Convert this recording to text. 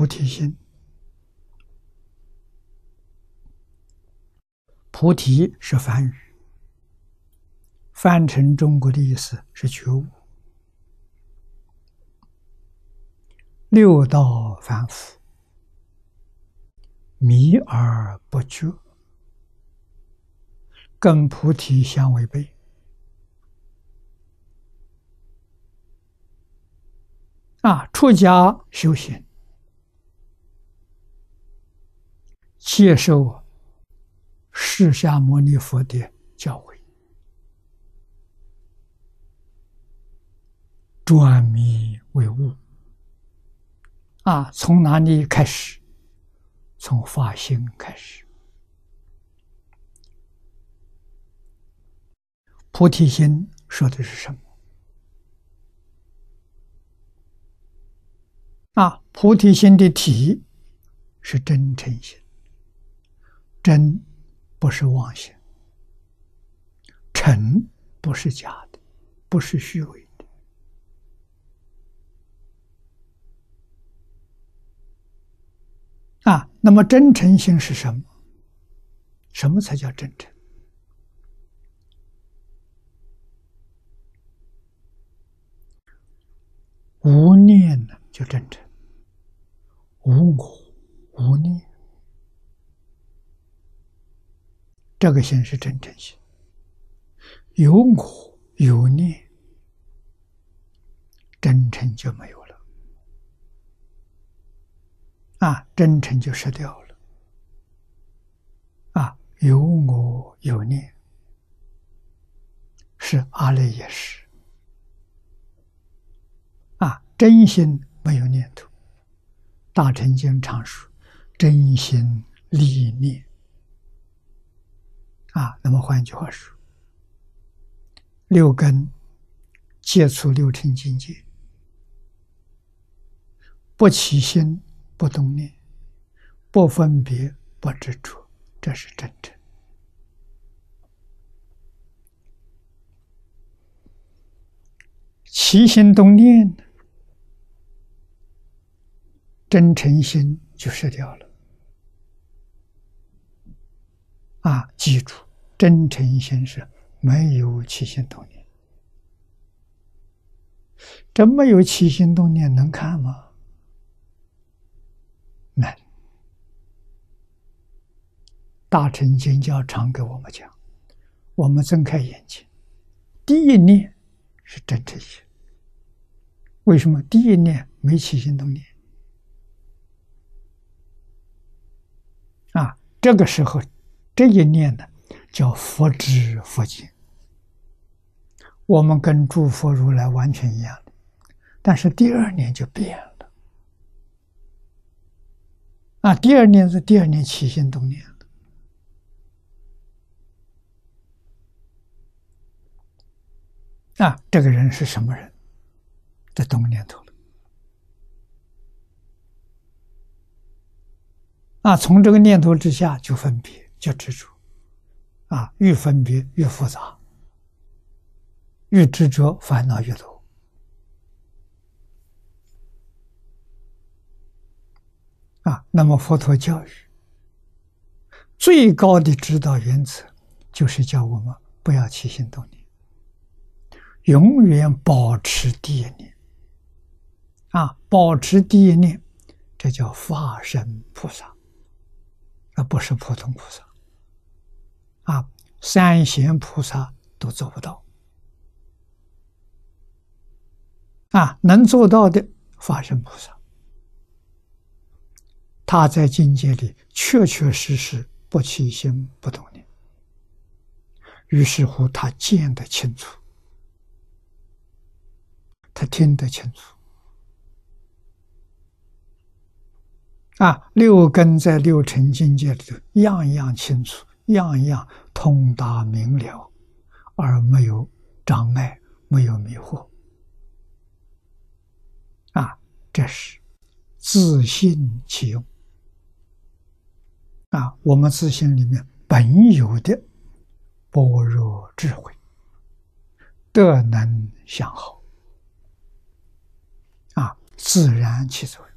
菩提心。菩提是梵语，翻成中国的意思是觉悟。六道凡夫，迷而不觉，跟菩提相违背。啊，出家修行，接受释迦牟尼佛的教诲，转迷为悟。啊，从哪里开始？从发心开始。菩提心说的是什么？啊，菩提心的体是真诚心，真不是妄心，诚不是假的，不是虚伪的。啊，那么真诚心是什么？什么才叫真诚？无念呢？就真诚，无我无念，这个心是真诚心。有我有念，真诚就没有了。啊，真诚就失掉了。啊，有我有念，是阿赖耶识。啊，真心。没有念头，《大乘经》常说：“真心立念。”啊，那么换句话说，六根接触六尘境界，不起心，不动念，不分别，不执着，这是真正。起心动念。真诚心就失掉了啊！记住，真诚心是没有起心动念。这没有起心动念能看吗？难。大乘经教常给我们讲，我们睁开眼睛，第一念是真诚心。为什么第一念没起心动念？啊，这个时候，这一念呢，叫佛知佛见。我们跟诸佛如来完全一样的，但是第二年就变了。啊，第二年是第二年起心动念啊，这个人是什么人？在动念头了。啊，从这个念头之下就分别，就执着，啊，越分别越复杂，越执着烦恼越多。啊，那么佛陀教育最高的指导原则，就是叫我们不要起心动念，永远保持第一念。啊，保持第一念，这叫化身菩萨。而不是普通菩萨，啊，三贤菩萨都做不到，啊，能做到的法身菩萨，他在境界里确确实实不起心不动念，于是乎他见得清楚，他听得清楚。啊，六根在六尘境界里头，样样清楚，样样通达明了，而没有障碍，没有迷惑。啊，这是自信其用。啊，我们自信里面本有的般若智慧，德能相好。啊，自然起作用。